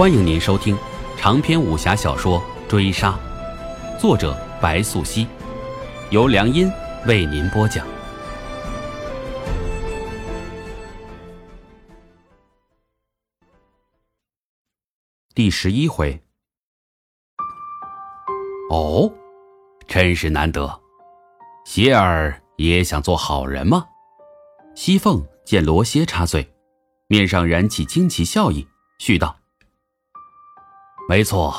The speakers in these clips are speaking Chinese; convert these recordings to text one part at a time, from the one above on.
欢迎您收听长篇武侠小说《追杀》，作者白素熙，由良音为您播讲。第十一回。哦，真是难得，邪儿也想做好人吗？西凤见罗歇插嘴，面上燃起惊奇笑意，絮道。没错，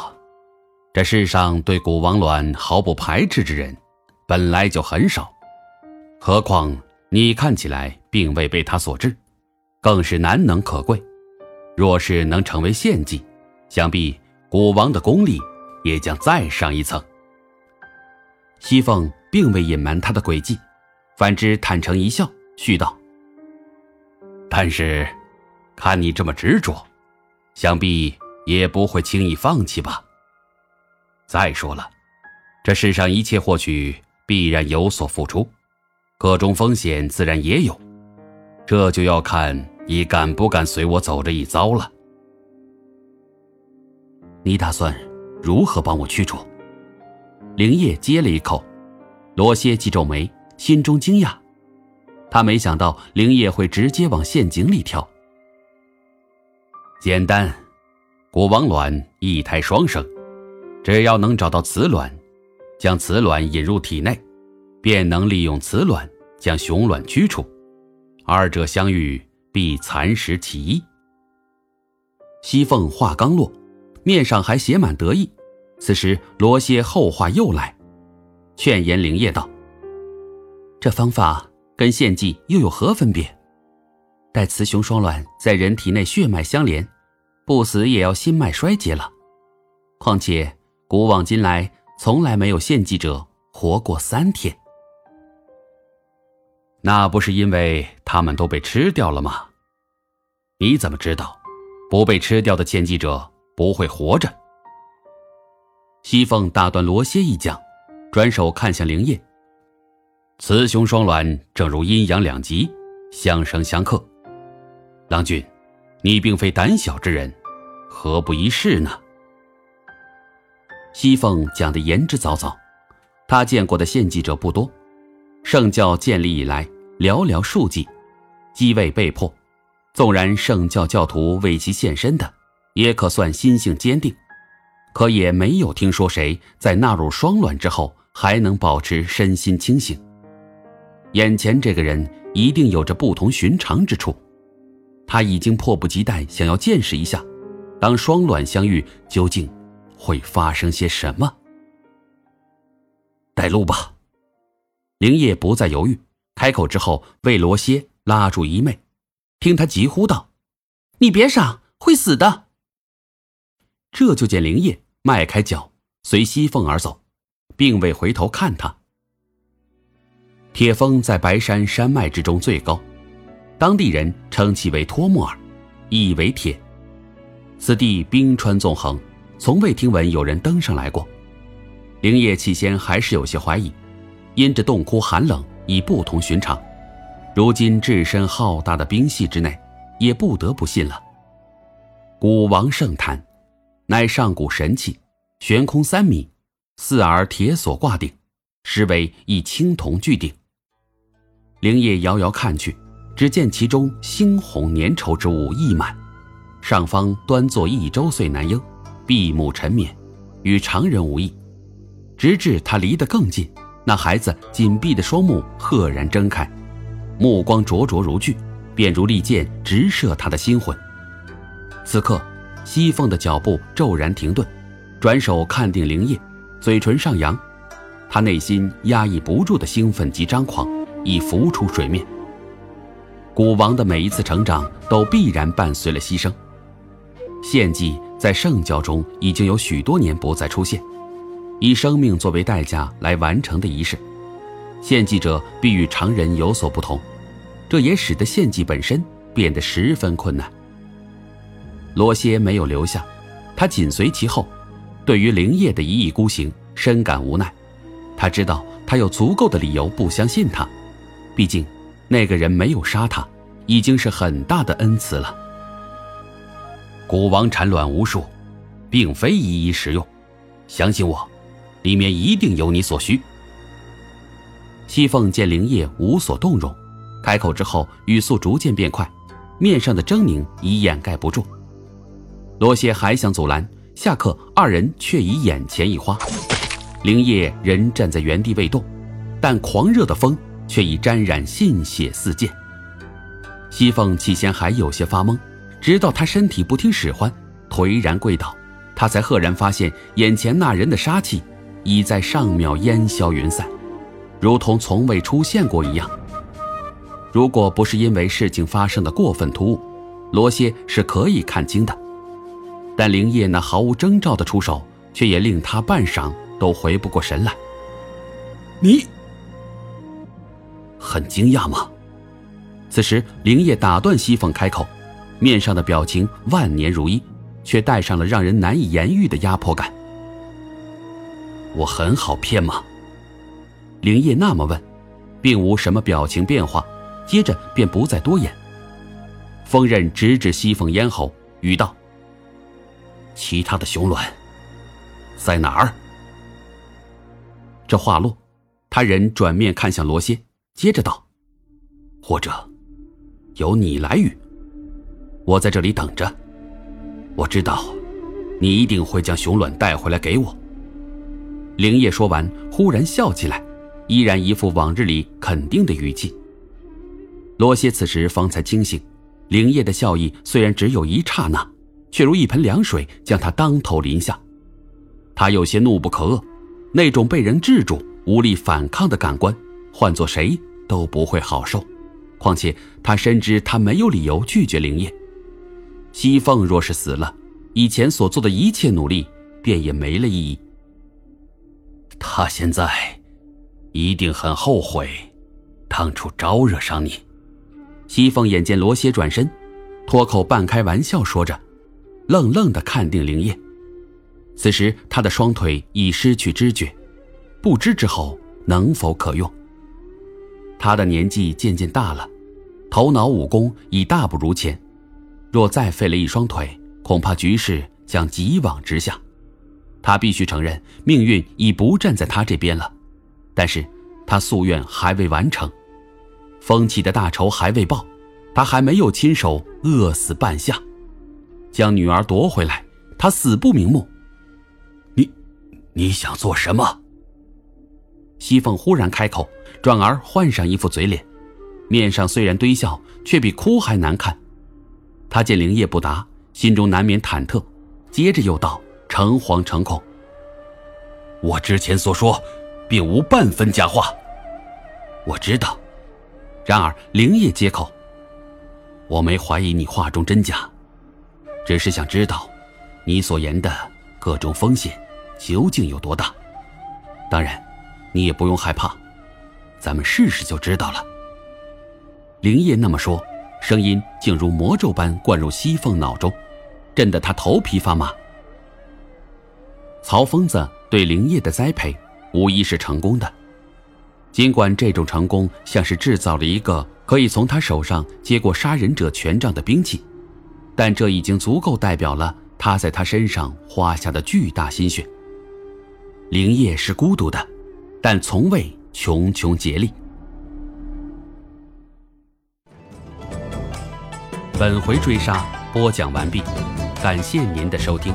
这世上对古王卵毫不排斥之人，本来就很少。何况你看起来并未被他所制，更是难能可贵。若是能成为献祭，想必古王的功力也将再上一层。西凤并未隐瞒他的诡计，反之坦诚一笑，絮道：“但是，看你这么执着，想必……”也不会轻易放弃吧。再说了，这世上一切获取必然有所付出，各种风险自然也有，这就要看你敢不敢随我走这一遭了。你打算如何帮我驱除？灵叶接了一口，罗歇既皱眉，心中惊讶，他没想到灵叶会直接往陷阱里跳。简单。古王卵一胎双生，只要能找到雌卵，将雌卵引入体内，便能利用雌卵将雄卵驱除。二者相遇，必蚕食其一。西凤话刚落，面上还写满得意。此时罗歇后话又来，劝言灵叶道：“这方法跟献祭又有何分别？待雌雄双卵在人体内血脉相连。”不死也要心脉衰竭了，况且古往今来从来没有献祭者活过三天。那不是因为他们都被吃掉了吗？你怎么知道，不被吃掉的献祭者不会活着？西凤打断罗歇一讲，转手看向灵叶。雌雄双卵正如阴阳两极，相生相克。郎君。你并非胆小之人，何不一试呢？西凤讲的言之凿凿，他见过的献祭者不多，圣教建立以来寥寥数计，机位被迫。纵然圣教教徒为其献身的，也可算心性坚定，可也没有听说谁在纳入双卵之后还能保持身心清醒。眼前这个人一定有着不同寻常之处。他已经迫不及待想要见识一下，当双卵相遇，究竟会发生些什么？带路吧。灵叶不再犹豫，开口之后为罗歇拉住衣袂，听他急呼道：“你别傻，会死的。”这就见灵叶迈开脚，随西凤而走，并未回头看他。铁峰在白山山脉之中最高。当地人称其为托木尔，意为铁。此地冰川纵横，从未听闻有人登上来过。灵叶起先还是有些怀疑，因这洞窟寒冷已不同寻常，如今置身浩大的冰系之内，也不得不信了。古王圣坛，乃上古神器，悬空三米，四耳铁锁挂顶，实为一青铜巨鼎。灵叶遥遥看去。只见其中猩红粘稠之物溢满，上方端坐一周岁男婴，闭目沉眠，与常人无异。直至他离得更近，那孩子紧闭的双目赫然睁开，目光灼灼如炬，便如利剑直射他的心魂。此刻，西凤的脚步骤然停顿，转手看定灵叶，嘴唇上扬，他内心压抑不住的兴奋及张狂已浮出水面。古王的每一次成长都必然伴随了牺牲。献祭在圣教中已经有许多年不再出现，以生命作为代价来完成的仪式，献祭者必与常人有所不同，这也使得献祭本身变得十分困难。罗歇没有留下，他紧随其后，对于灵叶的一意孤行深感无奈。他知道他有足够的理由不相信他，毕竟。那个人没有杀他，已经是很大的恩赐了。古王产卵无数，并非一一食用。相信我，里面一定有你所需。西凤见灵叶无所动容，开口之后语速逐渐变快，面上的狰狞已掩盖不住。罗歇还想阻拦，下刻二人却已眼前一花。灵叶仍站在原地未动，但狂热的风却已沾染信血四溅。西凤起先还有些发懵，直到他身体不听使唤，颓然跪倒，他才赫然发现眼前那人的杀气已在上秒烟消云散。如同从未出现过一样。如果不是因为事情发生的过分突兀，罗歇是可以看清的。但灵叶那毫无征兆的出手，却也令他半晌都回不过神来。你很惊讶吗？此时，灵叶打断西凤开口，面上的表情万年如一，却带上了让人难以言喻的压迫感。我很好骗吗？灵叶那么问，并无什么表情变化，接着便不再多言。锋刃直指西凤咽喉，语道：“其他的雄卵在哪儿？”这话落，他人转面看向罗歇，接着道：“或者，由你来语。我在这里等着。我知道，你一定会将熊卵带回来给我。”灵叶说完，忽然笑起来。依然一副往日里肯定的语气。罗歇此时方才清醒，灵叶的笑意虽然只有一刹那，却如一盆凉水将他当头淋下。他有些怒不可遏，那种被人制住、无力反抗的感官，换做谁都不会好受。况且他深知他没有理由拒绝灵叶。西凤若是死了，以前所做的一切努力便也没了意义。他现在。一定很后悔，当初招惹上你。西凤眼见罗歇转身，脱口半开玩笑说着，愣愣的看定灵叶。此时他的双腿已失去知觉，不知之后能否可用。他的年纪渐渐大了，头脑武功已大不如前，若再废了一双腿，恐怕局势将急往直下。他必须承认，命运已不站在他这边了。但是，他夙愿还未完成，风起的大仇还未报，他还没有亲手饿死半夏，将女儿夺回来，他死不瞑目。你，你想做什么？西凤忽然开口，转而换上一副嘴脸，面上虽然堆笑，却比哭还难看。他见灵业不答，心中难免忐忑，接着又道：“诚惶诚恐。我之前所说。”并无半分假话，我知道。然而灵业接口：“我没怀疑你话中真假，只是想知道，你所言的各种风险究竟有多大。当然，你也不用害怕，咱们试试就知道了。”灵业那么说，声音竟如魔咒般灌入西凤脑中，震得他头皮发麻。曹疯子对灵叶的栽培。无疑是成功的，尽管这种成功像是制造了一个可以从他手上接过杀人者权杖的兵器，但这已经足够代表了他在他身上花下的巨大心血。灵叶是孤独的，但从未穷穷竭力。本回追杀播讲完毕，感谢您的收听。